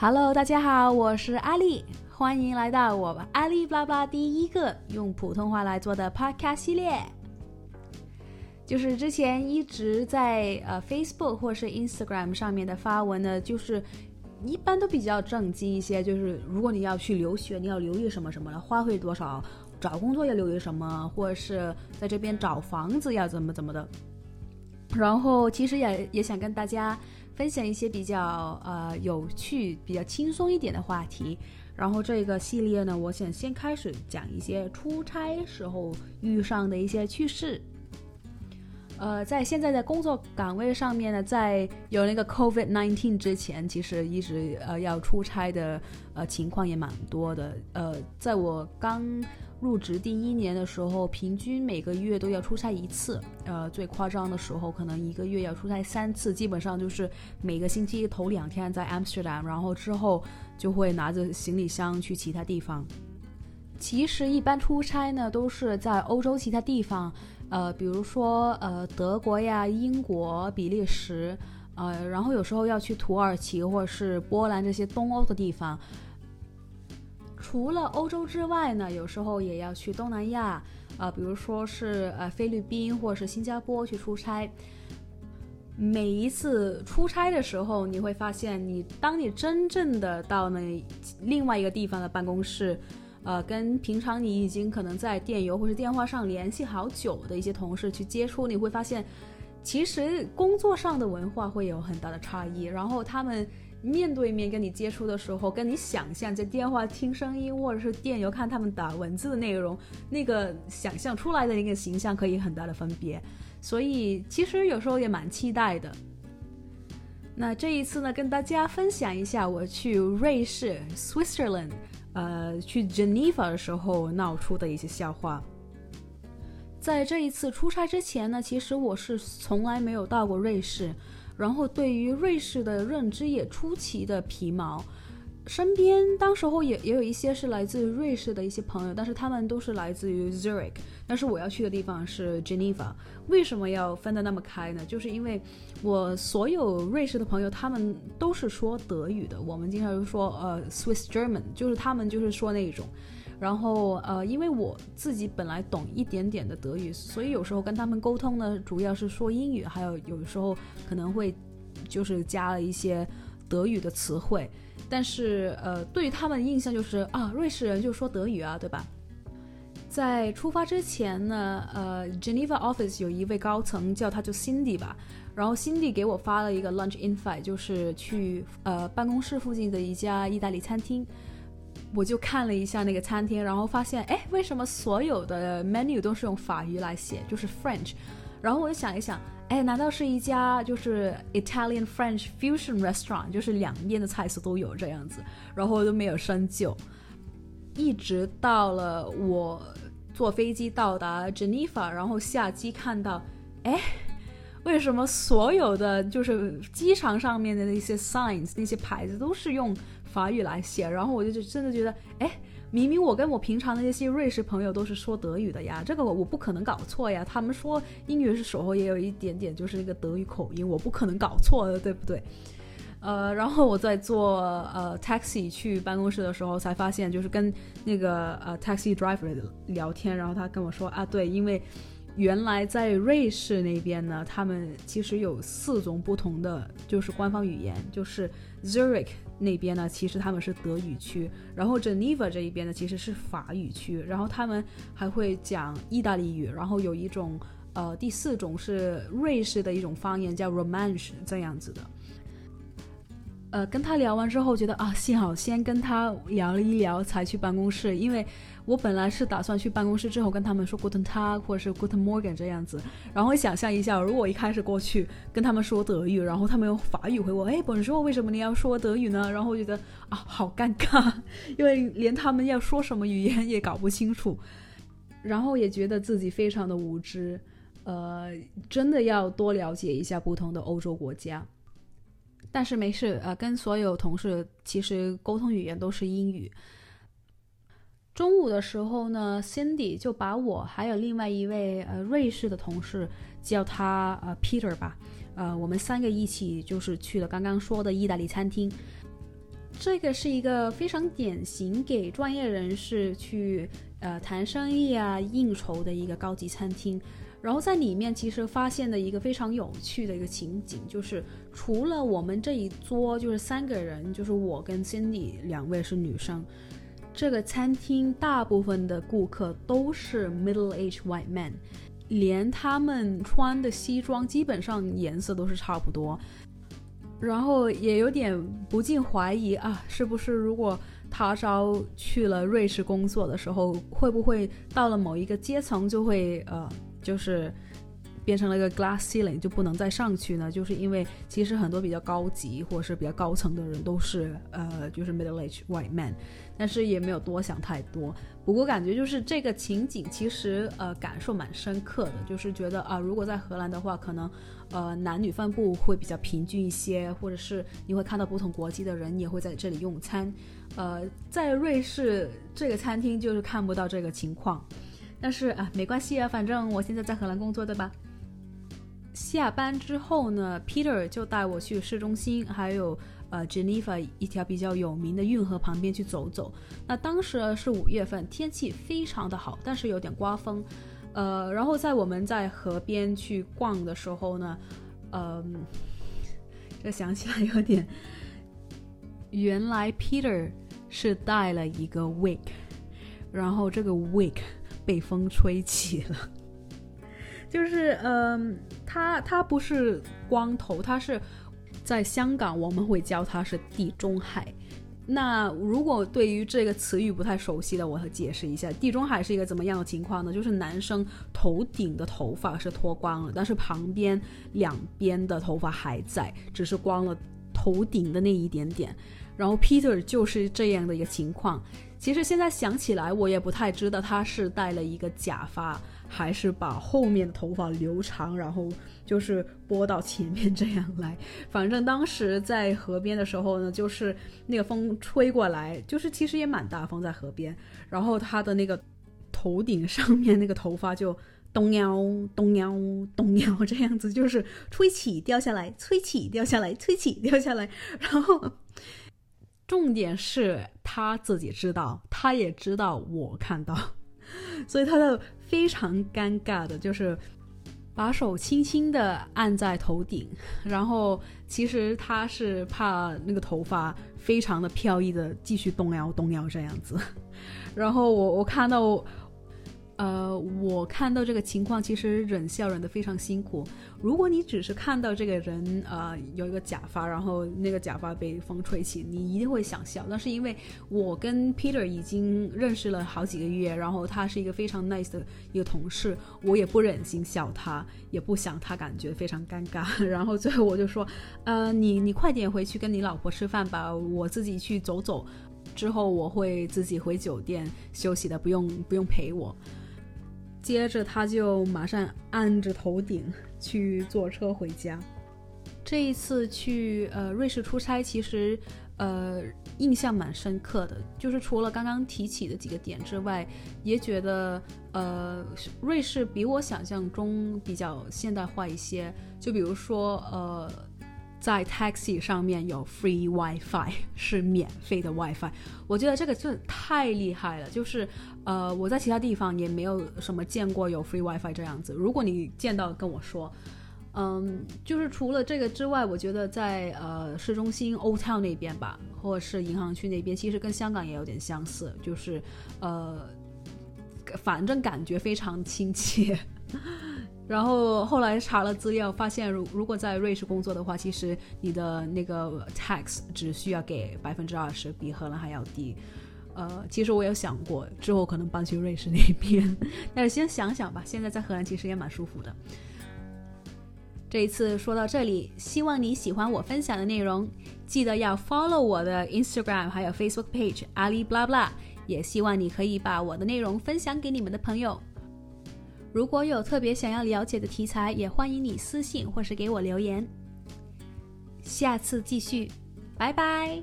Hello，大家好，我是阿丽，欢迎来到我阿丽巴巴第一个用普通话来做的 Podcast 系列。就是之前一直在呃 Facebook 或是 Instagram 上面的发文呢，就是一般都比较正经一些，就是如果你要去留学，你要留意什么什么的，花费多少，找工作要留意什么，或者是在这边找房子要怎么怎么的。然后其实也也想跟大家。分享一些比较呃有趣、比较轻松一点的话题。然后这个系列呢，我想先开始讲一些出差时候遇上的一些趣事。呃，在现在的工作岗位上面呢，在有那个 COVID nineteen 之前，其实一直呃要出差的呃情况也蛮多的。呃，在我刚入职第一年的时候，平均每个月都要出差一次，呃，最夸张的时候可能一个月要出差三次，基本上就是每个星期头两天在 Amsterdam，然后之后就会拿着行李箱去其他地方。其实一般出差呢都是在欧洲其他地方，呃，比如说呃德国呀、英国、比利时，呃，然后有时候要去土耳其或者是波兰这些东欧的地方。除了欧洲之外呢，有时候也要去东南亚，啊、呃，比如说是呃菲律宾或者是新加坡去出差。每一次出差的时候，你会发现你，你当你真正的到那另外一个地方的办公室，呃，跟平常你已经可能在电邮或者电话上联系好久的一些同事去接触，你会发现，其实工作上的文化会有很大的差异，然后他们。面对面跟你接触的时候，跟你想象在电话听声音或者是电邮看他们打文字的内容，那个想象出来的那个形象可以很大的分别。所以其实有时候也蛮期待的。那这一次呢，跟大家分享一下我去瑞士 （Switzerland） 呃，去 Geneva 的时候闹出的一些笑话。在这一次出差之前呢，其实我是从来没有到过瑞士。然后对于瑞士的认知也出奇的皮毛，身边当时候也也有一些是来自于瑞士的一些朋友，但是他们都是来自于 Zurich，但是我要去的地方是 Geneva。为什么要分得那么开呢？就是因为我所有瑞士的朋友，他们都是说德语的，我们经常就说呃 Swiss German，就是他们就是说那一种。然后呃，因为我自己本来懂一点点的德语，所以有时候跟他们沟通呢，主要是说英语，还有有时候可能会就是加了一些德语的词汇。但是呃，对于他们的印象就是啊，瑞士人就说德语啊，对吧？在出发之前呢，呃，Geneva office 有一位高层叫他就 Cindy 吧，然后 Cindy 给我发了一个 lunch invite，就是去呃办公室附近的一家意大利餐厅。我就看了一下那个餐厅，然后发现，哎，为什么所有的 menu 都是用法语来写，就是 French？然后我就想一想，哎，难道是一家就是 Italian French fusion restaurant，就是两边的菜色都有这样子？然后我都没有深究，一直到了我坐飞机到达 Geneva，然后下机看到，哎，为什么所有的就是机场上面的那些 signs 那些牌子都是用法语来写，然后我就真的觉得，哎，明明我跟我平常的那些瑞士朋友都是说德语的呀，这个我我不可能搞错呀。他们说英语的时候也有一点点就是那个德语口音，我不可能搞错的，对不对？呃，然后我在坐呃 taxi 去办公室的时候，才发现就是跟那个呃 taxi driver 聊天，然后他跟我说啊，对，因为原来在瑞士那边呢，他们其实有四种不同的就是官方语言，就是 Zurich。那边呢，其实他们是德语区，然后 Geneva 这一边呢，其实是法语区，然后他们还会讲意大利语，然后有一种呃第四种是瑞士的一种方言叫 romanch 这样子的。呃，跟他聊完之后，觉得啊，幸好先跟他聊了一聊才去办公室，因为我本来是打算去办公室之后跟他们说 Guten Tag 或者是 Guten Morgen 这样子，然后想象一下，如果一开始过去跟他们说德语，然后他们用法语回我，哎，Bonjour，为什么你要说德语呢？然后我觉得啊，好尴尬，因为连他们要说什么语言也搞不清楚，然后也觉得自己非常的无知，呃，真的要多了解一下不同的欧洲国家。但是没事，呃，跟所有同事其实沟通语言都是英语。中午的时候呢，Cindy 就把我还有另外一位呃瑞士的同事叫他呃 Peter 吧，呃，我们三个一起就是去了刚刚说的意大利餐厅。这个是一个非常典型给专业人士去呃谈生意啊、应酬的一个高级餐厅。然后在里面其实发现的一个非常有趣的一个情景，就是除了我们这一桌就是三个人，就是我跟 Cindy 两位是女生，这个餐厅大部分的顾客都是 middle-aged white men，连他们穿的西装基本上颜色都是差不多，然后也有点不禁怀疑啊，是不是如果他朝去了瑞士工作的时候，会不会到了某一个阶层就会呃。就是变成了一个 glass ceiling，就不能再上去呢？就是因为其实很多比较高级或者是比较高层的人都是呃，就是 middle age white man，但是也没有多想太多。不过感觉就是这个情景其实呃感受蛮深刻的，就是觉得啊、如果在荷兰的话，可能呃男女分布会比较平均一些，或者是你会看到不同国籍的人也会在这里用餐。呃，在瑞士这个餐厅就是看不到这个情况。但是啊，没关系啊，反正我现在在荷兰工作，对吧？下班之后呢，Peter 就带我去市中心，还有呃 Geneva 一条比较有名的运河旁边去走走。那当时是五月份，天气非常的好，但是有点刮风。呃，然后在我们在河边去逛的时候呢，嗯、这想起来有点，原来 Peter 是带了一个 wig，然后这个 wig。被风吹起了，就是嗯、呃，他他不是光头，他是在香港我们会叫他是地中海。那如果对于这个词语不太熟悉的，我解释一下，地中海是一个怎么样的情况呢？就是男生头顶的头发是脱光了，但是旁边两边的头发还在，只是光了头顶的那一点点。然后 Peter 就是这样的一个情况。其实现在想起来，我也不太知道他是戴了一个假发，还是把后面的头发留长，然后就是拨到前面这样来。反正当时在河边的时候呢，就是那个风吹过来，就是其实也蛮大风在河边，然后他的那个头顶上面那个头发就咚喵咚喵咚喵这样子，就是吹起掉下来，吹起掉下来，吹起掉下来，然后。重点是他自己知道，他也知道我看到，所以他就非常尴尬的，就是把手轻轻的按在头顶，然后其实他是怕那个头发非常的飘逸的继续动摇动摇这样子，然后我我看到。呃，我看到这个情况，其实忍笑忍得非常辛苦。如果你只是看到这个人，呃，有一个假发，然后那个假发被风吹起，你一定会想笑。但是因为我跟 Peter 已经认识了好几个月，然后他是一个非常 nice 的一个同事，我也不忍心笑他，也不想他感觉非常尴尬。然后最后我就说，呃，你你快点回去跟你老婆吃饭吧，我自己去走走，之后我会自己回酒店休息的，不用不用陪我。接着他就马上按着头顶去坐车回家。这一次去呃瑞士出差，其实呃印象蛮深刻的，就是除了刚刚提起的几个点之外，也觉得呃瑞士比我想象中比较现代化一些。就比如说呃。在 taxi 上面有 free WiFi，是免费的 WiFi，我觉得这个真的太厉害了。就是，呃，我在其他地方也没有什么见过有 free WiFi 这样子。如果你见到，跟我说。嗯，就是除了这个之外，我觉得在呃市中心 Old Town 那边吧，或者是银行区那边，其实跟香港也有点相似，就是呃，反正感觉非常亲切。然后后来查了资料，发现如如果在瑞士工作的话，其实你的那个 tax 只需要给百分之二十，比荷兰还要低。呃，其实我有想过之后可能搬去瑞士那边，但是先想想吧。现在在荷兰其实也蛮舒服的。这一次说到这里，希望你喜欢我分享的内容，记得要 follow 我的 Instagram 还有 Facebook page 阿里 blah blah，也希望你可以把我的内容分享给你们的朋友。如果有特别想要了解的题材，也欢迎你私信或是给我留言。下次继续，拜拜。